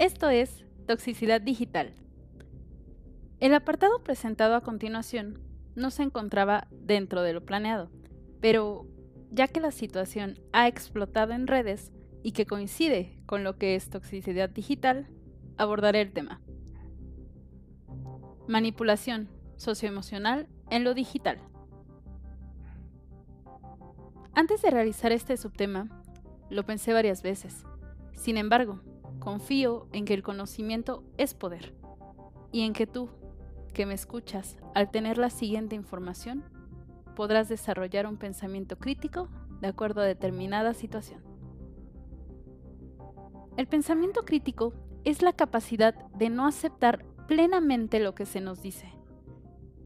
Esto es Toxicidad Digital. El apartado presentado a continuación no se encontraba dentro de lo planeado, pero ya que la situación ha explotado en redes y que coincide con lo que es toxicidad digital, abordaré el tema. Manipulación socioemocional en lo digital. Antes de realizar este subtema, lo pensé varias veces. Sin embargo, confío en que el conocimiento es poder y en que tú, que me escuchas, al tener la siguiente información, podrás desarrollar un pensamiento crítico de acuerdo a determinada situación. El pensamiento crítico es la capacidad de no aceptar plenamente lo que se nos dice.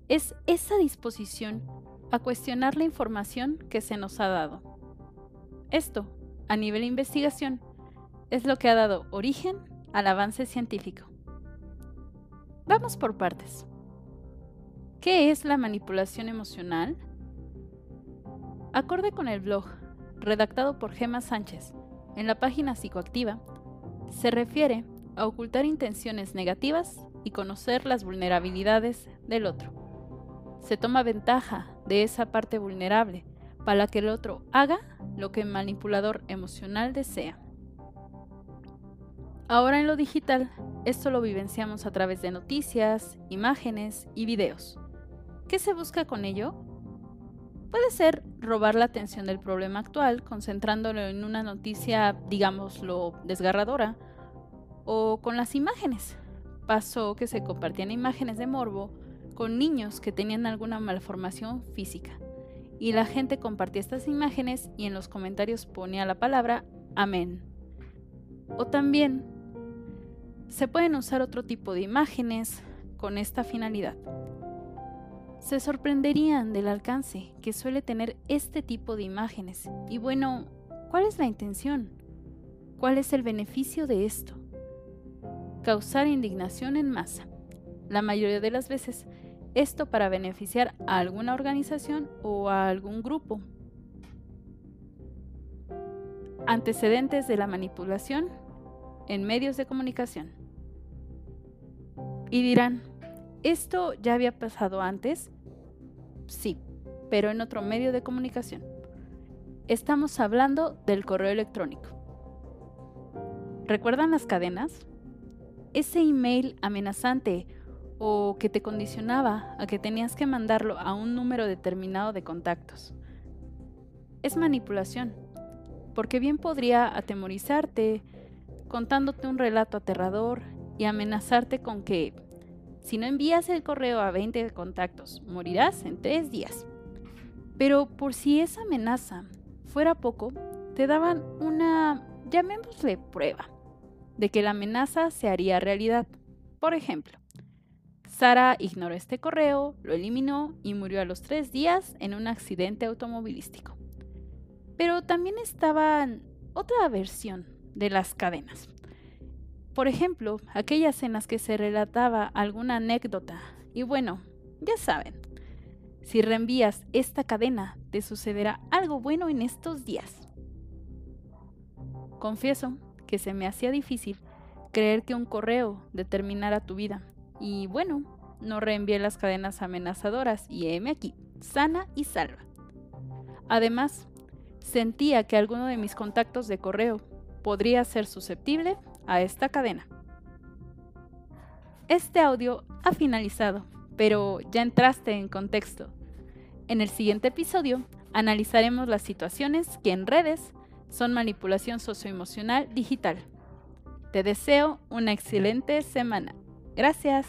Es esa disposición a cuestionar la información que se nos ha dado. Esto, a nivel de investigación, es lo que ha dado origen al avance científico. Vamos por partes. ¿Qué es la manipulación emocional? Acorde con el blog, redactado por Gemma Sánchez, en la página psicoactiva, se refiere a ocultar intenciones negativas y conocer las vulnerabilidades del otro. Se toma ventaja de esa parte vulnerable para que el otro haga lo que el manipulador emocional desea. Ahora en lo digital, esto lo vivenciamos a través de noticias, imágenes y videos. ¿Qué se busca con ello? Puede ser robar la atención del problema actual, concentrándolo en una noticia, digámoslo, desgarradora, o con las imágenes. Pasó que se compartían imágenes de morbo con niños que tenían alguna malformación física. Y la gente compartía estas imágenes y en los comentarios ponía la palabra amén. O también se pueden usar otro tipo de imágenes con esta finalidad. Se sorprenderían del alcance que suele tener este tipo de imágenes. Y bueno, ¿cuál es la intención? ¿Cuál es el beneficio de esto? Causar indignación en masa. La mayoría de las veces, esto para beneficiar a alguna organización o a algún grupo. Antecedentes de la manipulación en medios de comunicación. Y dirán, ¿esto ya había pasado antes? Sí, pero en otro medio de comunicación. Estamos hablando del correo electrónico. ¿Recuerdan las cadenas? Ese email amenazante o que te condicionaba a que tenías que mandarlo a un número determinado de contactos. Es manipulación, porque bien podría atemorizarte, contándote un relato aterrador y amenazarte con que si no envías el correo a 20 contactos, morirás en tres días. Pero por si esa amenaza fuera poco, te daban una, llamémosle prueba, de que la amenaza se haría realidad. Por ejemplo, Sara ignoró este correo, lo eliminó y murió a los tres días en un accidente automovilístico. Pero también estaba otra versión de las cadenas. Por ejemplo, aquellas en las que se relataba alguna anécdota. Y bueno, ya saben, si reenvías esta cadena, te sucederá algo bueno en estos días. Confieso que se me hacía difícil creer que un correo determinara tu vida. Y bueno, no reenvié las cadenas amenazadoras y heme aquí, sana y salva. Además, sentía que alguno de mis contactos de correo podría ser susceptible a esta cadena. Este audio ha finalizado, pero ya entraste en contexto. En el siguiente episodio analizaremos las situaciones que en redes son manipulación socioemocional digital. Te deseo una excelente semana. Gracias.